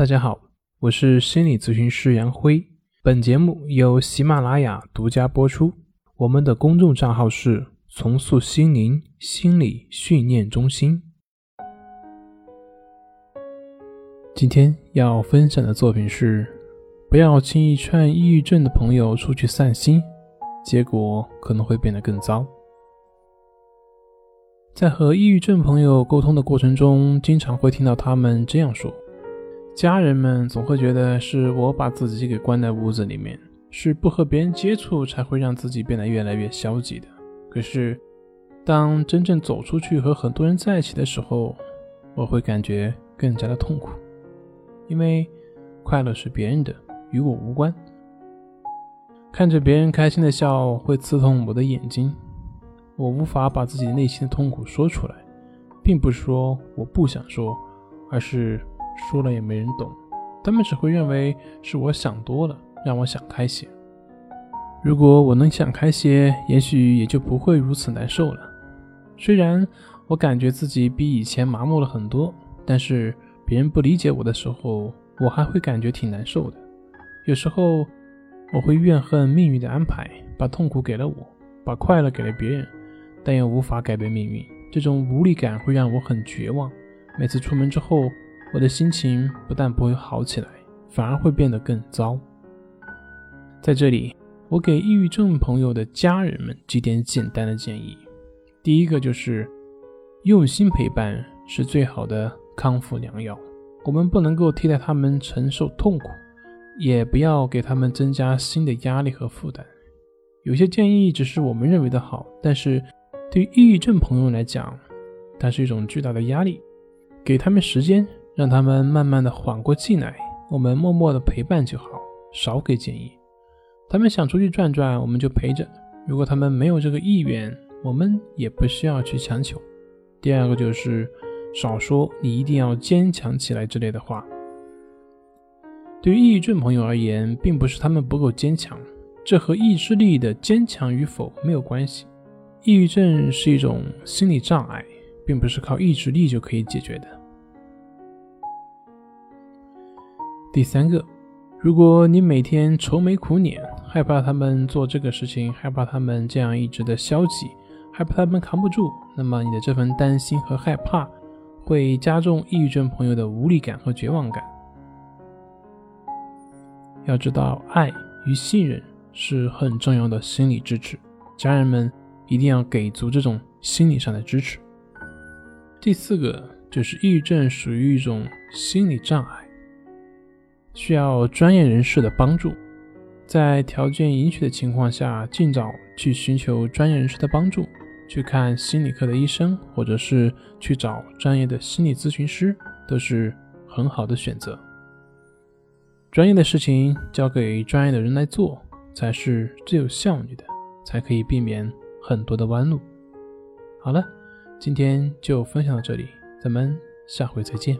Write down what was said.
大家好，我是心理咨询师杨辉。本节目由喜马拉雅独家播出。我们的公众账号是“重塑心灵心理训练中心”。今天要分享的作品是：不要轻易劝抑郁症的朋友出去散心，结果可能会变得更糟。在和抑郁症朋友沟通的过程中，经常会听到他们这样说。家人们总会觉得是我把自己给关在屋子里面，是不和别人接触才会让自己变得越来越消极的。可是，当真正走出去和很多人在一起的时候，我会感觉更加的痛苦，因为快乐是别人的，与我无关。看着别人开心的笑会刺痛我的眼睛，我无法把自己内心的痛苦说出来，并不是说我不想说，而是。说了也没人懂，他们只会认为是我想多了，让我想开些。如果我能想开些，也许也就不会如此难受了。虽然我感觉自己比以前麻木了很多，但是别人不理解我的时候，我还会感觉挺难受的。有时候我会怨恨命运的安排，把痛苦给了我，把快乐给了别人，但又无法改变命运。这种无力感会让我很绝望。每次出门之后。我的心情不但不会好起来，反而会变得更糟。在这里，我给抑郁症朋友的家人们几点简单的建议：第一个就是用心陪伴是最好的康复良药。我们不能够替代他们承受痛苦，也不要给他们增加新的压力和负担。有些建议只是我们认为的好，但是对于抑郁症朋友来讲，它是一种巨大的压力。给他们时间。让他们慢慢的缓过劲来，我们默默的陪伴就好，少给建议。他们想出去转转，我们就陪着；如果他们没有这个意愿，我们也不需要去强求。第二个就是少说“你一定要坚强起来”之类的话。对于抑郁症朋友而言，并不是他们不够坚强，这和意志力的坚强与否没有关系。抑郁症是一种心理障碍，并不是靠意志力就可以解决的。第三个，如果你每天愁眉苦脸，害怕他们做这个事情，害怕他们这样一直的消极，害怕他们扛不住，那么你的这份担心和害怕会加重抑郁症朋友的无力感和绝望感。要知道，爱与信任是很重要的心理支持，家人们一定要给足这种心理上的支持。第四个就是抑郁症属于一种心理障碍。需要专业人士的帮助，在条件允许的情况下，尽早去寻求专业人士的帮助，去看心理科的医生，或者是去找专业的心理咨询师，都是很好的选择。专业的事情交给专业的人来做，才是最有效率的，才可以避免很多的弯路。好了，今天就分享到这里，咱们下回再见。